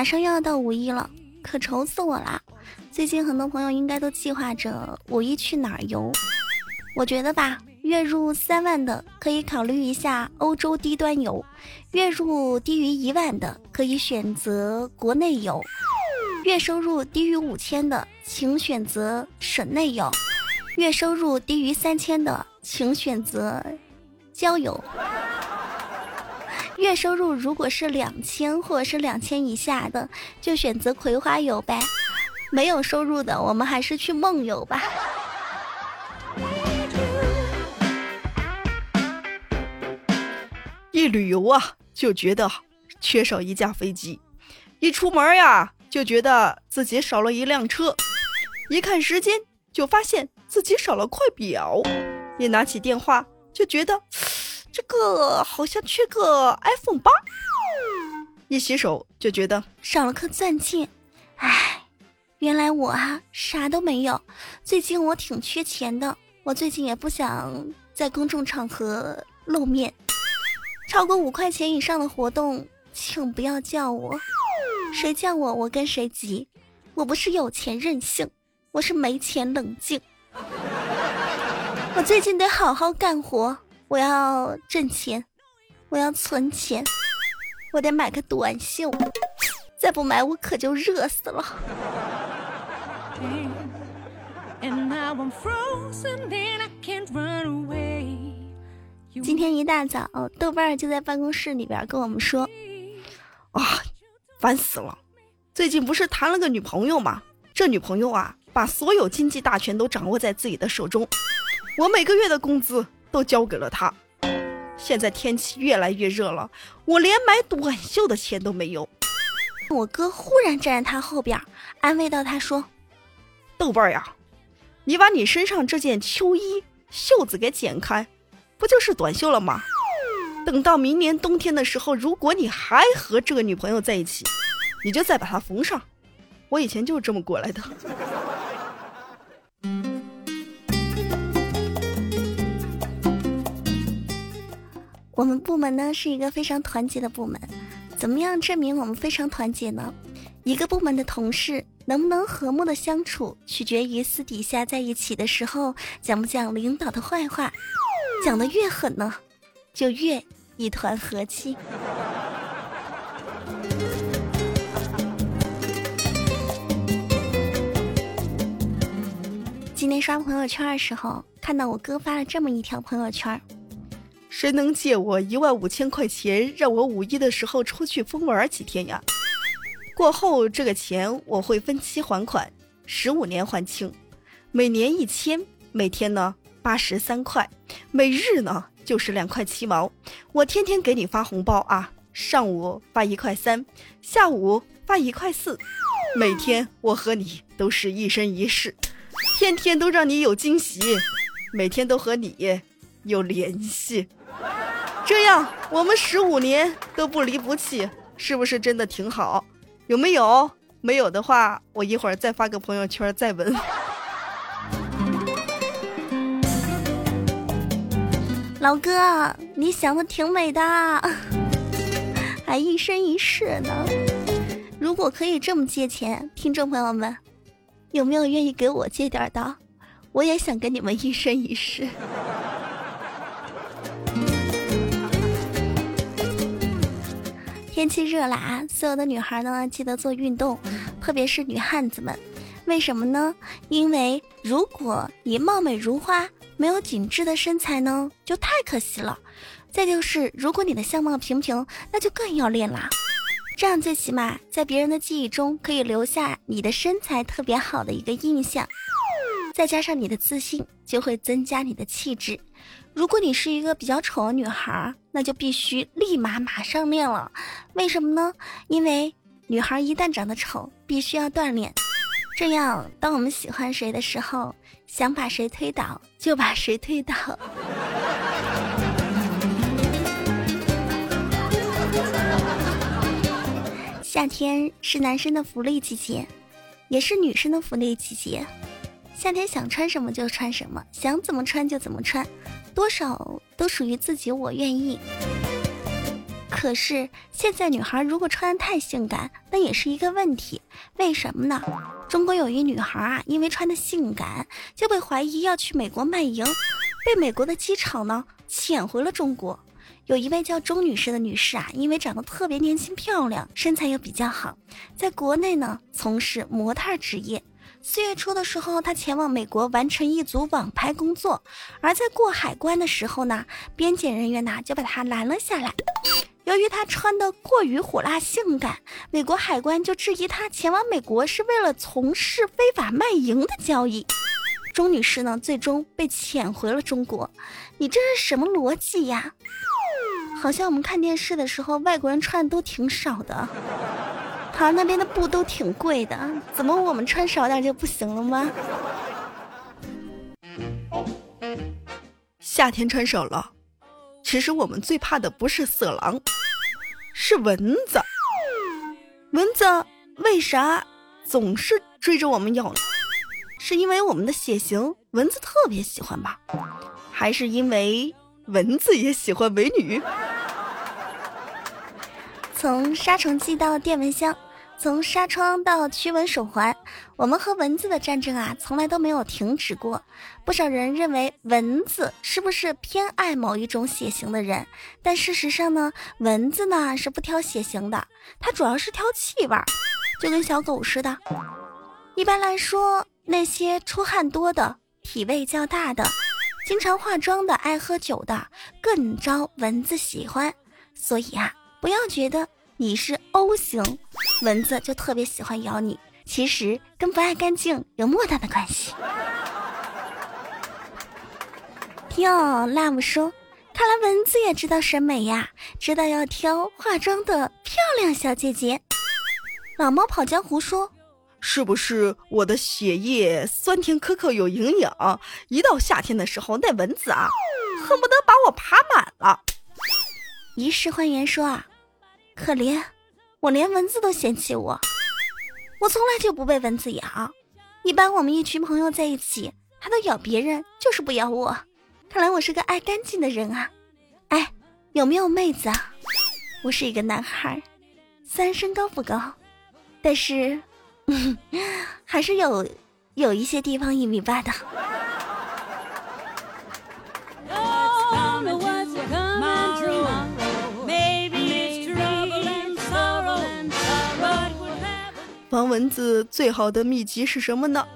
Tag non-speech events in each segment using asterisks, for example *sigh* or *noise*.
马上又要到五一了，可愁死我啦！最近很多朋友应该都计划着五一去哪儿游。我觉得吧，月入三万的可以考虑一下欧洲低端游，月入低于一万的可以选择国内游，月收入低于五千的请选择省内游，月收入低于三千的请选择郊游。月收入如果是两千或者是两千以下的，就选择葵花油呗。没有收入的，我们还是去梦游吧。一旅游啊，就觉得缺少一架飞机；一出门呀，就觉得自己少了一辆车；一看时间，就发现自己少了块表；一拿起电话，就觉得。这个好像缺个 iPhone 八，一洗手就觉得少了颗钻戒，唉，原来我啊啥都没有。最近我挺缺钱的，我最近也不想在公众场合露面，超过五块钱以上的活动，请不要叫我，谁叫我我跟谁急，我不是有钱任性，我是没钱冷静。我最近得好好干活。我要挣钱，我要存钱，我得买个短袖，再不买我可就热死了。今天一大早，豆瓣儿就在办公室里边跟我们说：“啊，烦死了！最近不是谈了个女朋友吗？这女朋友啊，把所有经济大权都掌握在自己的手中，我每个月的工资。”都交给了他。现在天气越来越热了，我连买短袖的钱都没有。我哥忽然站在他后边，安慰到他说：“豆瓣呀，你把你身上这件秋衣袖子给剪开，不就是短袖了吗？等到明年冬天的时候，如果你还和这个女朋友在一起，你就再把它缝上。我以前就是这么过来的。”我们部门呢是一个非常团结的部门，怎么样证明我们非常团结呢？一个部门的同事能不能和睦的相处，取决于私底下在一起的时候讲不讲领导的坏话，讲的越狠呢，就越一团和气。今天刷朋友圈的时候，看到我哥发了这么一条朋友圈。谁能借我一万五千块钱，让我五一的时候出去疯玩几天呀？过后这个钱我会分期还款，十五年还清，每年一千，每天呢八十三块，每日呢就是两块七毛。我天天给你发红包啊，上午发一块三，下午发一块四，每天我和你都是一生一世，天天都让你有惊喜，每天都和你有联系。这样我们十五年都不离不弃，是不是真的挺好？有没有？没有的话，我一会儿再发个朋友圈再问。*laughs* 老哥，你想的挺美的，*laughs* 还一生一世呢。如果可以这么借钱，听众朋友们，有没有愿意给我借点的？我也想跟你们一生一世。天气热了啊！所有的女孩呢，记得做运动，特别是女汉子们。为什么呢？因为如果你貌美如花，没有紧致的身材呢，就太可惜了。再就是，如果你的相貌平平，那就更要练啦。这样最起码在别人的记忆中可以留下你的身材特别好的一个印象。再加上你的自信，就会增加你的气质。如果你是一个比较丑的女孩，那就必须立马马上练了。为什么呢？因为女孩一旦长得丑，必须要锻炼。这样，当我们喜欢谁的时候，想把谁推倒就把谁推倒。夏天是男生的福利季节，也是女生的福利季节。夏天想穿什么就穿什么，想怎么穿就怎么穿，多少都属于自己。我愿意。可是现在女孩如果穿的太性感，那也是一个问题。为什么呢？中国有一女孩啊，因为穿的性感，就被怀疑要去美国卖淫，被美国的机场呢遣回了中国。有一位叫钟女士的女士啊，因为长得特别年轻漂亮，身材又比较好，在国内呢从事模特职业。四月初的时候，她前往美国完成一组网拍工作，而在过海关的时候呢，边检人员呢就把她拦了下来。由于她穿的过于火辣性感，美国海关就质疑她前往美国是为了从事非法卖淫的交易。钟女士呢，最终被遣回了中国。你这是什么逻辑呀？好像我们看电视的时候，外国人穿的都挺少的，像那边的布都挺贵的，怎么我们穿少点就不行了吗？夏天穿少了，其实我们最怕的不是色狼，是蚊子。蚊子为啥总是追着我们咬呢？是因为我们的血型蚊子特别喜欢吧？还是因为蚊子也喜欢美女？从杀虫剂到电蚊香，从纱窗到驱蚊手环，我们和蚊子的战争啊，从来都没有停止过。不少人认为蚊子是不是偏爱某一种血型的人，但事实上呢，蚊子呢是不挑血型的，它主要是挑气味，就跟小狗似的。一般来说，那些出汗多的、体味较大的、经常化妆的、爱喝酒的，更招蚊子喜欢。所以啊。不要觉得你是 O 型，蚊子就特别喜欢咬你，其实跟不爱干净有莫大的关系。哟，辣姆说，看来蚊子也知道审美呀，知道要挑化妆的漂亮小姐姐。老猫跑江湖说，是不是我的血液酸甜可口有营养？一到夏天的时候，那蚊子啊，恨不得把我爬满了。一世欢颜说啊。可怜，我连蚊子都嫌弃我。我从来就不被蚊子咬，一般我们一群朋友在一起，他都咬别人，就是不咬我。看来我是个爱干净的人啊。哎，有没有妹子啊？我是一个男孩，虽然身高不高，但是 *laughs* 还是有有一些地方一米八的。防蚊子最好的秘籍是什么呢？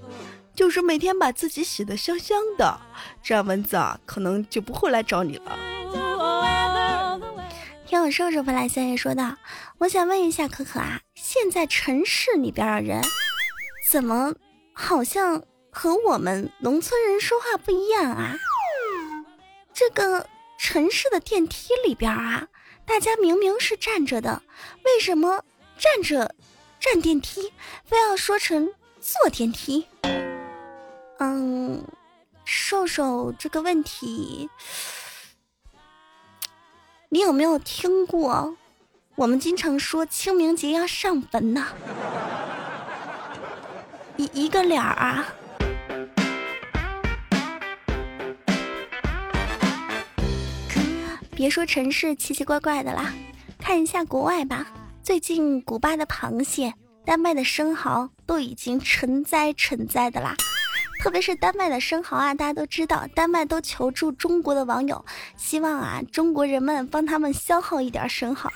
就是每天把自己洗得香香的，这样蚊子啊可能就不会来找你了。听我瘦瘦发来先生说道：“我想问一下可可啊，现在城市里边的人怎么好像和我们农村人说话不一样啊？这个城市的电梯里边啊，大家明明是站着的，为什么站着？”站电梯，非要说成坐电梯。嗯，瘦瘦这个问题，你有没有听过？我们经常说清明节要上坟呐，*laughs* 一一个脸儿啊。别说城市奇奇怪怪的啦，看一下国外吧。最近，古巴的螃蟹、丹麦的生蚝都已经成灾成灾的啦。特别是丹麦的生蚝啊，大家都知道，丹麦都求助中国的网友，希望啊中国人们帮他们消耗一点生蚝。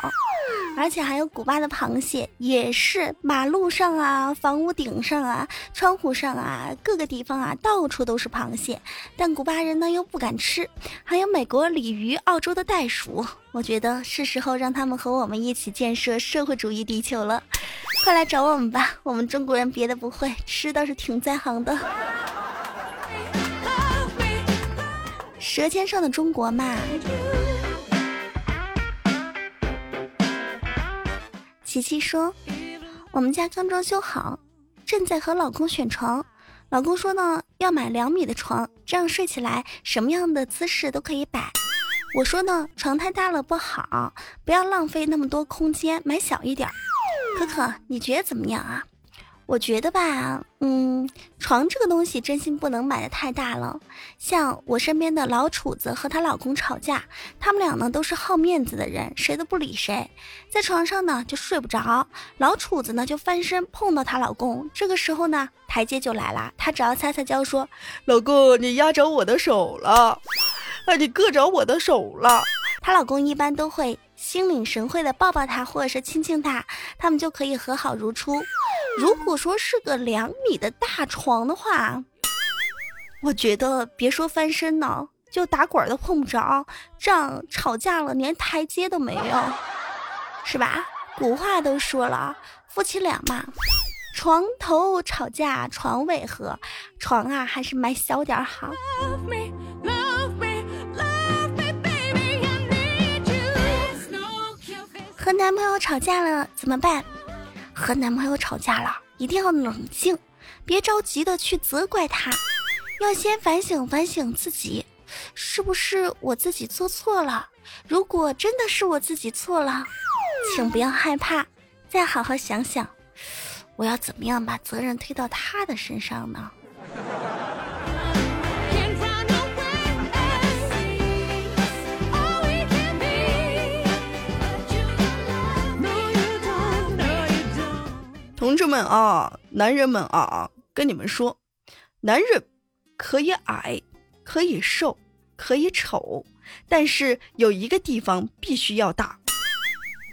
而且还有古巴的螃蟹，也是马路上啊、房屋顶上啊、窗户上啊，各个地方啊，到处都是螃蟹。但古巴人呢又不敢吃。还有美国鲤鱼、澳洲的袋鼠，我觉得是时候让他们和我们一起建设社会主义地球了。快来找我们吧，我们中国人别的不会，吃倒是挺在行的。舌尖上的中国嘛。琪琪说：“我们家刚装修好，正在和老公选床。老公说呢，要买两米的床，这样睡起来什么样的姿势都可以摆。我说呢，床太大了不好，不要浪费那么多空间，买小一点。可可，你觉得怎么样啊？我觉得吧，嗯，床这个东西真心不能买的太大了。像我身边的老楚子和她老公吵架，他们俩呢都是好面子的人，谁都不理谁，在床上呢就睡不着。老楚子呢就翻身碰到她老公，这个时候呢台阶就来了，她只要撒撒娇说：“老公，你压着我的手了，哎，你硌着我的手了。”她老公一般都会心领神会的抱抱他，或者是亲亲他，他们就可以和好如初。如果说是个两米的大床的话，我觉得别说翻身呢，就打滚都碰不着，这样吵架了连台阶都没有，是吧？古话都说了，夫妻俩嘛，床头吵架床尾和，床啊还是买小点好。和男朋友吵架了怎么办？和男朋友吵架了，一定要冷静，别着急的去责怪他，要先反省反省自己，是不是我自己做错了？如果真的是我自己错了，请不要害怕，再好好想想，我要怎么样把责任推到他的身上呢？同志们啊，男人们啊，跟你们说，男人可以矮，可以瘦，可以丑，但是有一个地方必须要大，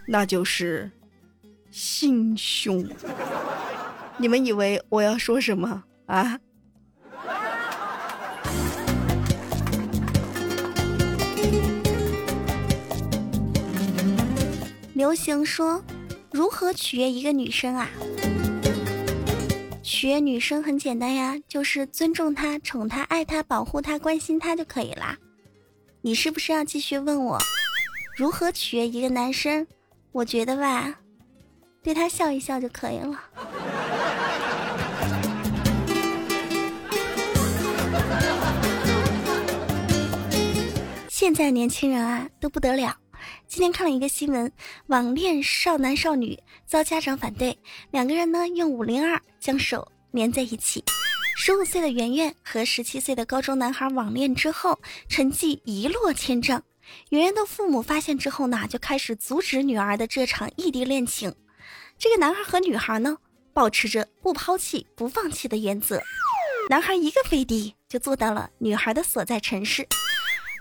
那就是心胸。你们以为我要说什么啊？流行说。如何取悦一个女生啊？取悦女生很简单呀，就是尊重她、宠她、爱她、保护她、关心她就可以啦。你是不是要继续问我如何取悦一个男生？我觉得吧，对他笑一笑就可以了。现在年轻人啊，都不得了。今天看了一个新闻，网恋少男少女遭家长反对，两个人呢用五零二将手连在一起。十五岁的圆圆和十七岁的高中男孩网恋之后，成绩一落千丈。圆圆的父母发现之后呢，就开始阻止女儿的这场异地恋情。这个男孩和女孩呢，保持着不抛弃不放弃的原则。男孩一个飞的就坐到了女孩的所在城市。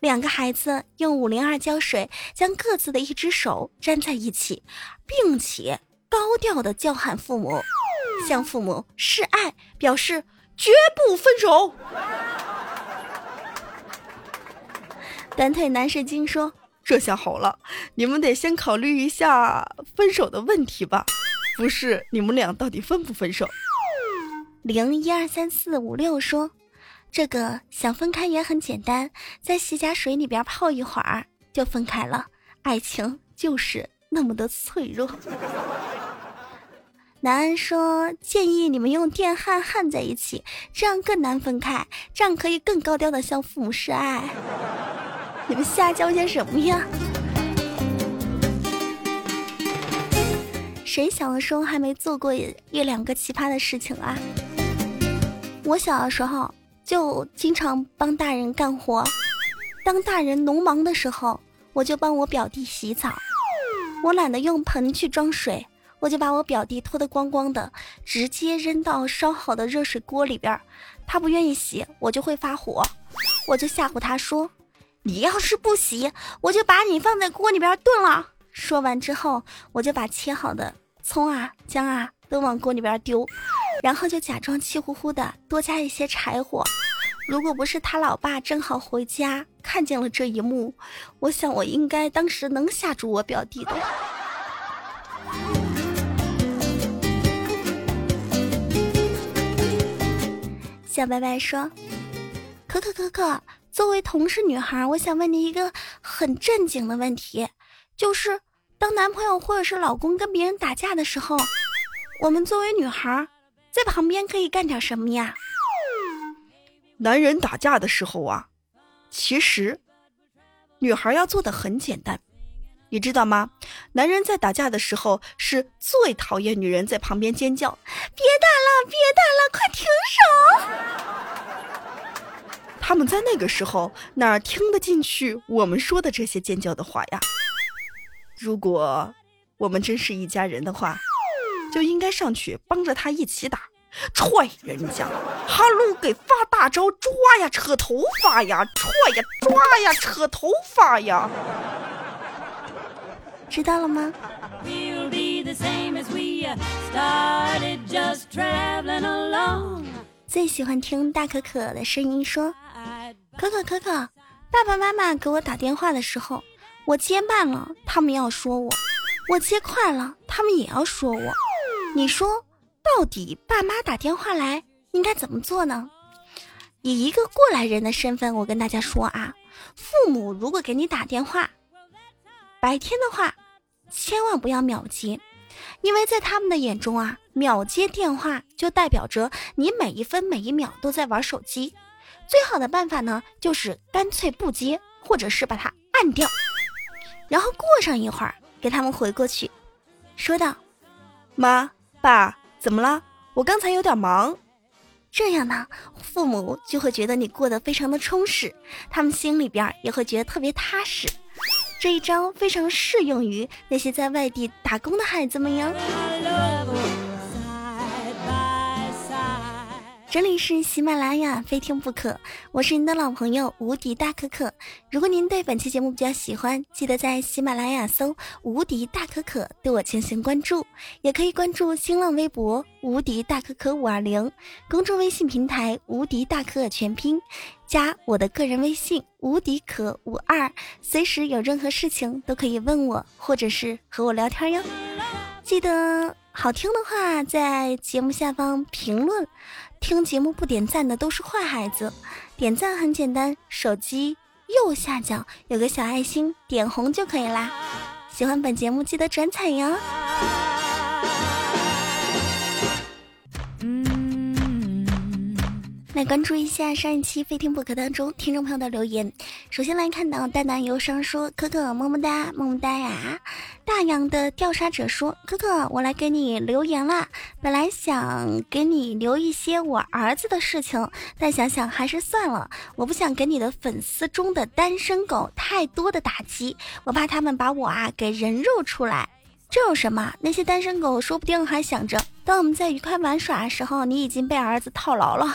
两个孩子用五零二胶水将各自的一只手粘在一起，并且高调的叫喊父母，向父母示爱，表示绝不分手。短腿男神经说：“这下好了，你们得先考虑一下分手的问题吧，不是你们俩到底分不分手？”零一二三四五六说。这个想分开也很简单，在洗甲水里边泡一会儿就分开了。爱情就是那么的脆弱。*laughs* 南安说建议你们用电焊焊在一起，这样更难分开，这样可以更高调的向父母示爱。*laughs* 你们瞎教些什么呀？谁小的时候还没做过一两个奇葩的事情啊？我小的时候。就经常帮大人干活，当大人农忙的时候，我就帮我表弟洗澡。我懒得用盆去装水，我就把我表弟脱得光光的，直接扔到烧好的热水锅里边。他不愿意洗，我就会发火，我就吓唬他说：“你要是不洗，我就把你放在锅里边炖了。”说完之后，我就把切好的葱啊、姜啊都往锅里边丢。然后就假装气呼呼的，多加一些柴火。如果不是他老爸正好回家看见了这一幕，我想我应该当时能吓住我表弟的。小白白说：“可可可可，作为同事女孩，我想问你一个很正经的问题，就是当男朋友或者是老公跟别人打架的时候，我们作为女孩。”在旁边可以干点什么呀？男人打架的时候啊，其实女孩要做的很简单，你知道吗？男人在打架的时候是最讨厌女人在旁边尖叫：“别打了，别打了，快停手！”他们在那个时候哪听得进去我们说的这些尖叫的话呀？如果我们真是一家人的话，就应该上去帮着他一起打，踹人家！哈喽，给发大招，抓呀，扯头发呀，踹呀，抓呀，扯头发呀！知道了吗？最喜欢听大可可的声音说：“可可可可，爸爸妈妈给我打电话的时候，我接慢了，他们要说我；我接快了，他们也要说我。你说，到底爸妈打电话来应该怎么做呢？以一个过来人的身份，我跟大家说啊，父母如果给你打电话，白天的话。”千万不要秒接，因为在他们的眼中啊，秒接电话就代表着你每一分每一秒都在玩手机。最好的办法呢，就是干脆不接，或者是把它按掉，然后过上一会儿给他们回过去，说道：“妈爸，怎么了？我刚才有点忙。”这样呢，父母就会觉得你过得非常的充实，他们心里边也会觉得特别踏实。这一招非常适用于那些在外地打工的孩子们呀。这里是喜马拉雅，非听不可。我是您的老朋友无敌大可可。如果您对本期节目比较喜欢，记得在喜马拉雅搜“无敌大可可”，对我进行关注。也可以关注新浪微博“无敌大可可五二零”，公众微信平台“无敌大可可全拼”，加我的个人微信“无敌可五二”，随时有任何事情都可以问我，或者是和我聊天哟。记得好听的话，在节目下方评论。听节目不点赞的都是坏孩子，点赞很简单，手机右下角有个小爱心，点红就可以啦。喜欢本节目记得转采哟。来关注一下上一期非听不可当中听众朋友的留言。首先来看到淡淡忧伤说：“可可么么哒么么哒呀。”大洋的调查者说：“可可，我来给你留言啦。本来想给你留一些我儿子的事情，但想想还是算了。我不想给你的粉丝中的单身狗太多的打击，我怕他们把我啊给人肉出来。”这有什么？那些单身狗说不定还想着，当我们在愉快玩耍的时候，你已经被儿子套牢了。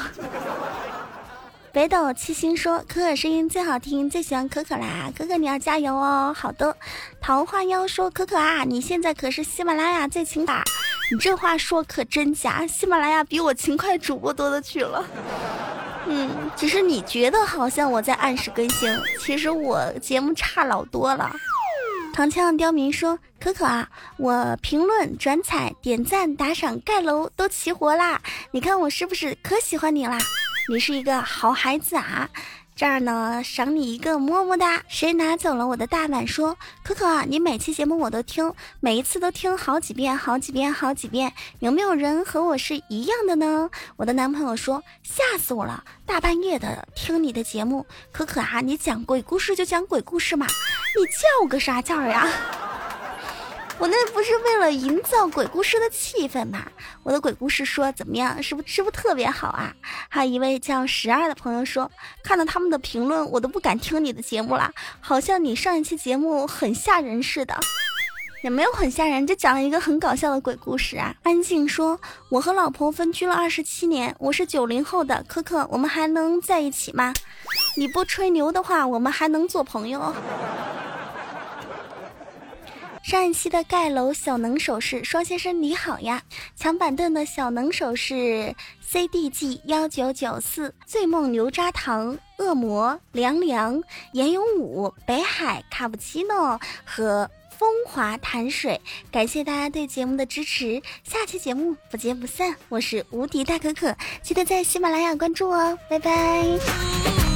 *laughs* 北斗七星说：“可可声音最好听，最喜欢可可啦！可可你要加油哦。”好的。桃花妖说：“可可啊，你现在可是喜马拉雅最勤快，你这话说可真假？喜马拉雅比我勤快主播多的去了。*laughs* 嗯，只是你觉得好像我在按时更新，其实我节目差老多了。”长枪刁民说：“可可啊，我评论、转采、点赞、打赏、盖楼都齐活啦！你看我是不是可喜欢你啦？你是一个好孩子啊！这儿呢，赏你一个么么哒！谁拿走了我的大碗？说可可，啊你每期节目我都听，每一次都听好几遍、好几遍、好几遍。有没有人和我是一样的呢？我的男朋友说吓死我了，大半夜的听你的节目，可可啊，你讲鬼故事就讲鬼故事嘛。”你叫个啥叫呀？我那不是为了营造鬼故事的气氛嘛？我的鬼故事说怎么样？是不是不特别好啊？还有一位叫十二的朋友说，看到他们的评论，我都不敢听你的节目了，好像你上一期节目很吓人似的。也没有很吓人，就讲了一个很搞笑的鬼故事啊。安静说，我和老婆分居了二十七年，我是九零后的，可可，我们还能在一起吗？你不吹牛的话，我们还能做朋友。上一期的盖楼小能手是双先生你好呀，抢板凳的小能手是 CDG 幺九九四醉梦牛轧糖恶魔凉凉严永武北海卡布奇诺和。风华潭水，感谢大家对节目的支持，下期节目不见不散。我是无敌大可可，记得在喜马拉雅关注哦，拜拜。